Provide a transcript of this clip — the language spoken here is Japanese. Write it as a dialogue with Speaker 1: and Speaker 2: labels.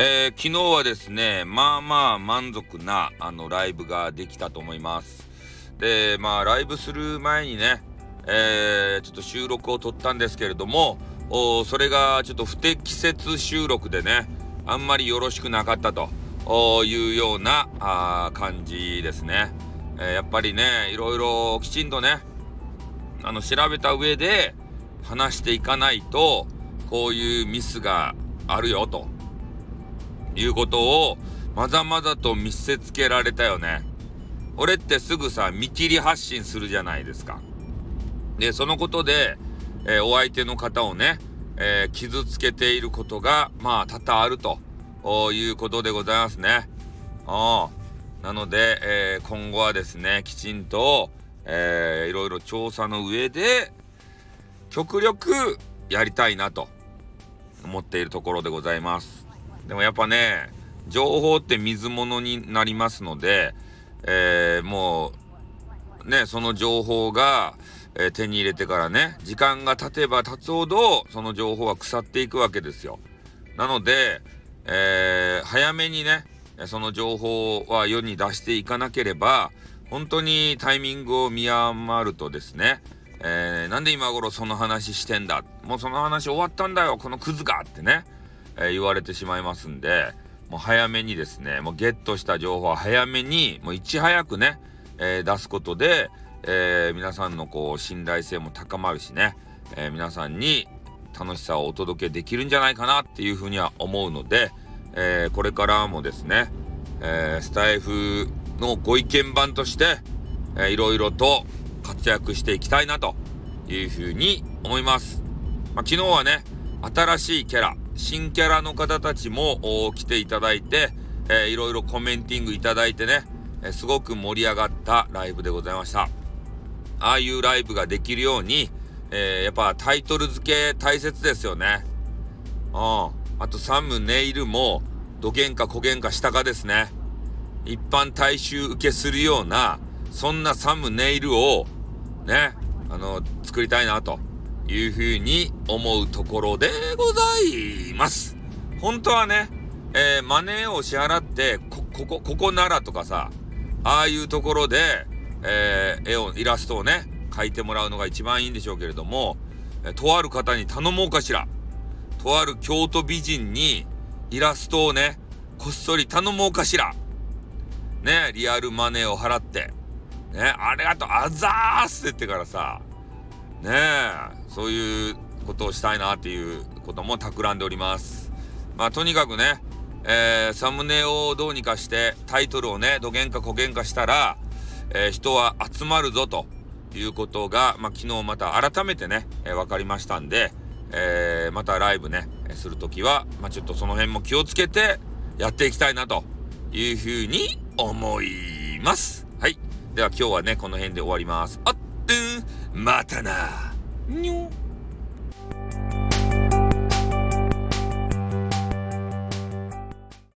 Speaker 1: えー、昨日はですね、まあまあ満足なあのライブができたと思います。で、まあライブする前にね、えー、ちょっと収録を撮ったんですけれども、おそれがちょっと不適切収録でね、あんまりよろしくなかったというようなあ感じですね。えー、やっぱりね、いろいろきちんとね、あの調べた上で話していかないと、こういうミスがあるよと。いうことをまざまざと見せつけられたよね。俺ってすぐさ、見切り発信するじゃないですか。で、そのことで、えー、お相手の方をね、えー、傷つけていることが、まあ、多々あるということでございますね。あなので、えー、今後はですね、きちんと、えー、いろいろ調査の上で、極力やりたいなと思っているところでございます。でもやっぱね、情報って水物になりますので、えー、もう、ね、その情報が、えー、手に入れてからね、時間が経てば経つほど、その情報は腐っていくわけですよ。なので、えー、早めにね、その情報は世に出していかなければ、本当にタイミングを見余るとですね、えー、なんで今頃その話してんだもうその話終わったんだよこのクズがってね、え、言われてしまいますんで、もう早めにですね、もうゲットした情報は早めに、もういち早くね、えー、出すことで、えー、皆さんのこう信頼性も高まるしね、え皆さんに楽しさをお届けできるんじゃないかなっていうふうには思うので、えこれからもですね、えスタイフのご意見番として、えー、いろいろと活躍していきたいなというふうに思います。まあ、昨日はね、新しいキャラ、新キャラの方たちも来ていただいて、えー、いろいろコメンティングいただいてね、えー、すごく盛り上がったライブでございました。ああいうライブができるように、えー、やっぱタイトル付け大切ですよね。うん。あとサムネイルも、どげんかこげんかしたかですね。一般大衆受けするような、そんなサムネイルを、ね、あの、作りたいなと。いうふうに思うところでございます。本当はね、えー、マネーを支払って、こ、ここ、ここならとかさ、ああいうところで、えー、絵を、イラストをね、描いてもらうのが一番いいんでしょうけれども、えとある方に頼もうかしら。とある京都美人にイラストをね、こっそり頼もうかしら。ね、リアルマネーを払って。ね、ありがとう、あざーすって言ってからさ、ねえ、そういうことをしたいなっていうことも企んでおります。まあ、とにかくね、えー、サムネをどうにかしてタイトルをね、どげんかこげんかしたら、えー、人は集まるぞということが、まあ、昨日また改めてね、えー、分かりましたんで、えー、またライブね、するときは、まあ、ちょっとその辺も気をつけてやっていきたいなというふうに思います。はい。では今日はね、この辺で終わります。あっまたなにょ